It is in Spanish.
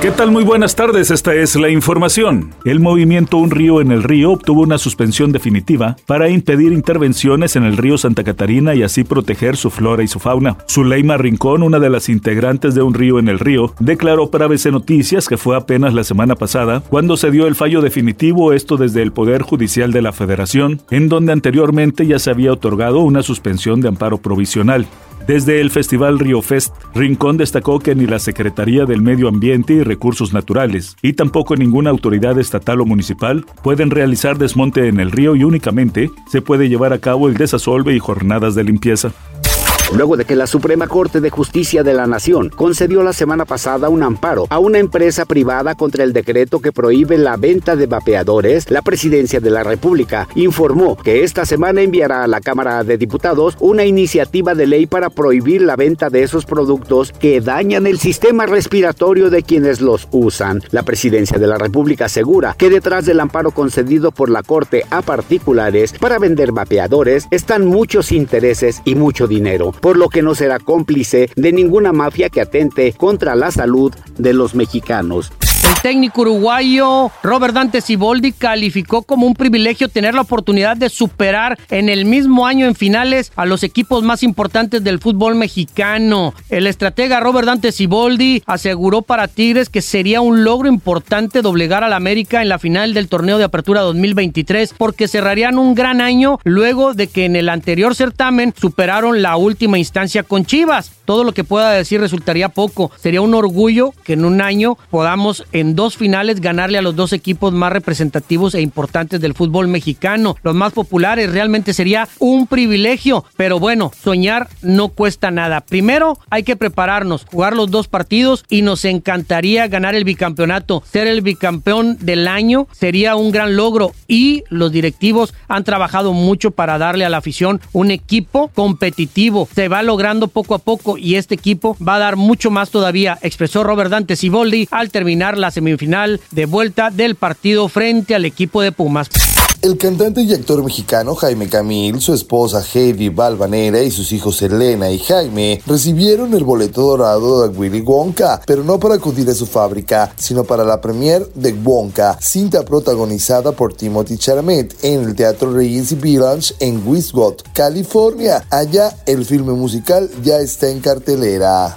¿Qué tal? Muy buenas tardes, esta es la información. El movimiento Un Río en el Río obtuvo una suspensión definitiva para impedir intervenciones en el río Santa Catarina y así proteger su flora y su fauna. Zuleima Rincón, una de las integrantes de Un Río en el Río, declaró para ABC Noticias que fue apenas la semana pasada cuando se dio el fallo definitivo, esto desde el Poder Judicial de la Federación, en donde anteriormente ya se había otorgado una suspensión de amparo provisional. Desde el Festival Río Fest, Rincón destacó que ni la Secretaría del Medio Ambiente y Recursos Naturales, y tampoco ninguna autoridad estatal o municipal, pueden realizar desmonte en el río y únicamente se puede llevar a cabo el desasolve y jornadas de limpieza luego de que la Suprema Corte de Justicia de la Nación concedió la semana pasada un amparo a una empresa privada contra el decreto que prohíbe la venta de vapeadores, la Presidencia de la República informó que esta semana enviará a la Cámara de Diputados una iniciativa de ley para prohibir la venta de esos productos que dañan el sistema respiratorio de quienes los usan. La Presidencia de la República asegura que detrás del amparo concedido por la Corte a particulares para vender vapeadores están muchos intereses y mucho dinero por lo que no será cómplice de ninguna mafia que atente contra la salud de los mexicanos. El técnico uruguayo Robert Dante Siboldi calificó como un privilegio tener la oportunidad de superar en el mismo año en finales a los equipos más importantes del fútbol mexicano. El estratega Robert Dante Siboldi aseguró para Tigres que sería un logro importante doblegar al América en la final del torneo de apertura 2023 porque cerrarían un gran año luego de que en el anterior certamen superaron la última instancia con Chivas. Todo lo que pueda decir resultaría poco. Sería un orgullo que en un año podamos en dos finales ganarle a los dos equipos más representativos e importantes del fútbol mexicano, los más populares. Realmente sería un privilegio, pero bueno, soñar no cuesta nada. Primero hay que prepararnos, jugar los dos partidos y nos encantaría ganar el bicampeonato. Ser el bicampeón del año sería un gran logro y los directivos han trabajado mucho para darle a la afición un equipo competitivo. Se va logrando poco a poco y este equipo va a dar mucho más todavía, expresó Robert Dante Siboldi al terminar la semifinal de vuelta del partido frente al equipo de Pumas. El cantante y actor mexicano Jaime Camil, su esposa Heidi Balvanera y sus hijos Elena y Jaime recibieron el boleto dorado de Willy Wonka, pero no para acudir a su fábrica, sino para la premier de Wonka, cinta protagonizada por Timothy Chalamet en el Teatro Regency Village en Wisconsin, California. Allá el filme musical ya está en cartelera.